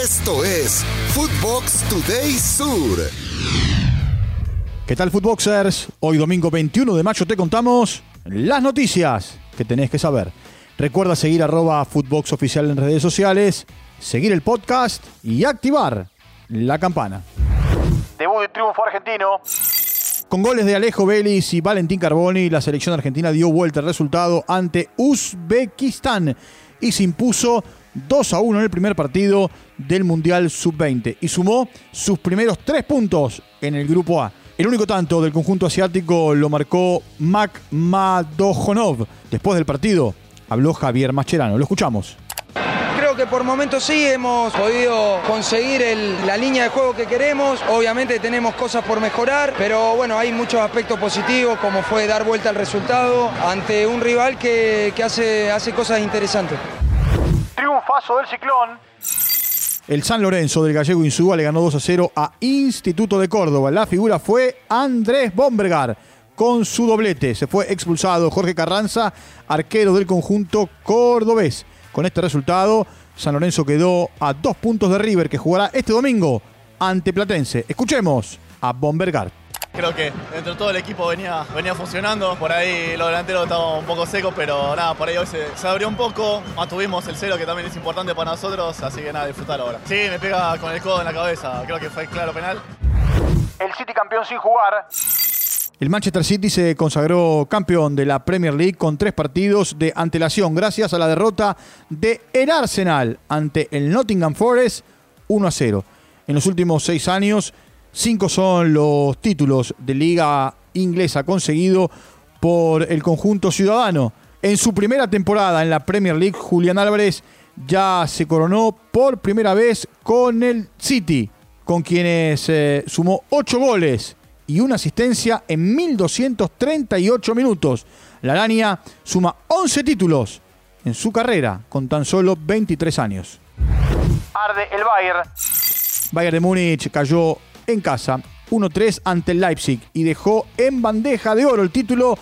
Esto es Footbox Today Sur. ¿Qué tal, Footboxers? Hoy, domingo 21 de mayo, te contamos las noticias que tenés que saber. Recuerda seguir arroba Footbox Oficial en redes sociales, seguir el podcast y activar la campana. Debut de triunfo argentino. Con goles de Alejo Vélez y Valentín Carboni, la selección argentina dio vuelta al resultado ante Uzbekistán y se impuso 2 a 1 en el primer partido del Mundial Sub-20 y sumó sus primeros tres puntos en el Grupo A. El único tanto del conjunto asiático lo marcó Mac Madojonov. Después del partido habló Javier Mascherano. Lo escuchamos creo que por momentos sí hemos podido conseguir la línea de juego que queremos. Obviamente tenemos cosas por mejorar, pero bueno, hay muchos aspectos positivos, como fue dar vuelta al resultado ante un rival que, hace, hace cosas interesantes. Triunfazo del ciclón. El San Lorenzo del Gallego Insúa le ganó 2 a 0 a Instituto de Córdoba. La figura fue Andrés Bombergar con su doblete. Se fue expulsado Jorge Carranza, arquero del conjunto cordobés. Con este resultado, San Lorenzo quedó a dos puntos de River, que jugará este domingo ante Platense. Escuchemos a Bombergar. Creo que dentro de todo el equipo venía, venía funcionando. Por ahí los delanteros estaban un poco secos, pero nada, por ahí hoy se, abrió un poco. Mantuvimos el cero, que también es importante para nosotros. Así que nada, disfrutar ahora. Sí, me pega con el codo en la cabeza. Creo que fue claro penal. El City campeón sin jugar. El Manchester City se consagró campeón de la Premier League con tres partidos de antelación gracias a la derrota de el Arsenal ante el Nottingham Forest 1 a 0. En los últimos seis años, cinco son los títulos de liga inglesa conseguido por el conjunto ciudadano. En su primera temporada en la Premier League, Julián Álvarez ya se coronó por primera vez con el City, con quienes eh, sumó ocho goles y una asistencia en 1.238 minutos. La Lania suma 11 títulos en su carrera con tan solo 23 años. Arde el Bayern. Bayern de Múnich cayó en casa 1-3 ante el Leipzig y dejó en bandeja de oro el título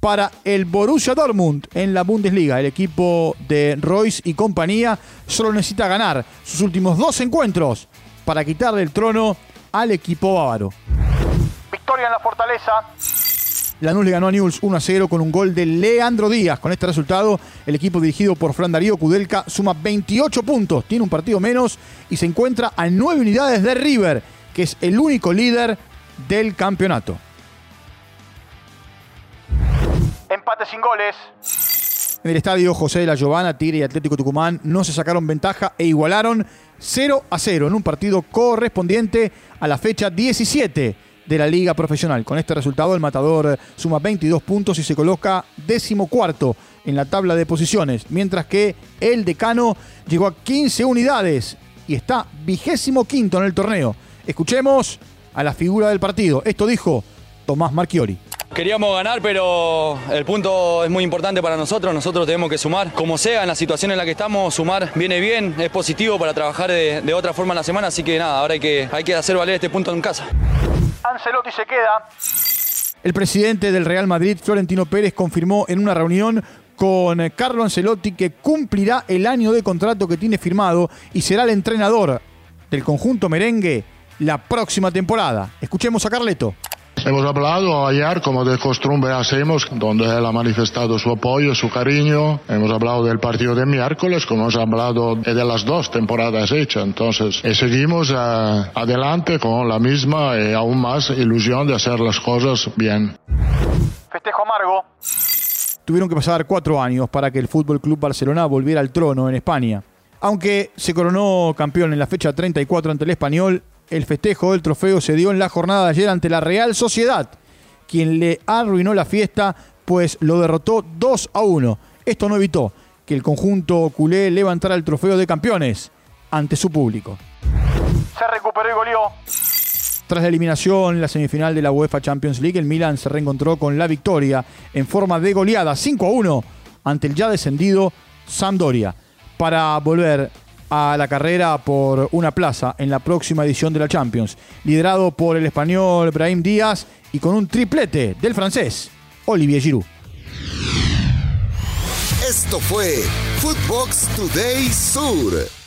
para el Borussia Dortmund en la Bundesliga. El equipo de Royce y compañía solo necesita ganar sus últimos dos encuentros para quitarle el trono al equipo bávaro victoria en la Fortaleza. Lanús le ganó a Newell's 1 a 0 con un gol de Leandro Díaz. Con este resultado, el equipo dirigido por Fran Darío Kudelka suma 28 puntos, tiene un partido menos y se encuentra a 9 unidades de River, que es el único líder del campeonato. Empate sin goles. En el estadio José de la Giovana, Tigre y Atlético Tucumán no se sacaron ventaja e igualaron 0 a 0 en un partido correspondiente a la fecha 17 de la liga profesional. Con este resultado el Matador suma 22 puntos y se coloca decimocuarto en la tabla de posiciones, mientras que el Decano llegó a 15 unidades y está vigésimo quinto en el torneo. Escuchemos a la figura del partido. Esto dijo Tomás Marchiori. Queríamos ganar, pero el punto es muy importante para nosotros. Nosotros tenemos que sumar. Como sea, en la situación en la que estamos, sumar viene bien, es positivo para trabajar de, otra forma en la semana. Así que nada, ahora hay que, hay que hacer valer este punto en casa. Ancelotti se queda. El presidente del Real Madrid, Florentino Pérez, confirmó en una reunión con Carlo Ancelotti que cumplirá el año de contrato que tiene firmado y será el entrenador del conjunto merengue la próxima temporada. Escuchemos a Carleto. Hemos hablado ayer, como de costumbre hacemos, donde él ha manifestado su apoyo, su cariño. Hemos hablado del partido de miércoles, como hemos hablado de las dos temporadas hechas. Entonces, eh, seguimos eh, adelante con la misma y aún más ilusión de hacer las cosas bien. Festejo amargo. Tuvieron que pasar cuatro años para que el Fútbol Club Barcelona volviera al trono en España. Aunque se coronó campeón en la fecha 34 ante el Español, el festejo del trofeo se dio en la jornada de ayer ante la Real Sociedad, quien le arruinó la fiesta, pues lo derrotó 2 a 1. Esto no evitó que el conjunto culé levantara el trofeo de campeones ante su público. Se recuperó y goleó. Tras la eliminación en la semifinal de la UEFA Champions League, el Milan se reencontró con la victoria en forma de goleada 5 a 1 ante el ya descendido Sampdoria para volver a la carrera por una plaza en la próxima edición de la Champions, liderado por el español Brahim Díaz y con un triplete del francés Olivier Giroud. Esto fue Footbox Today Sur.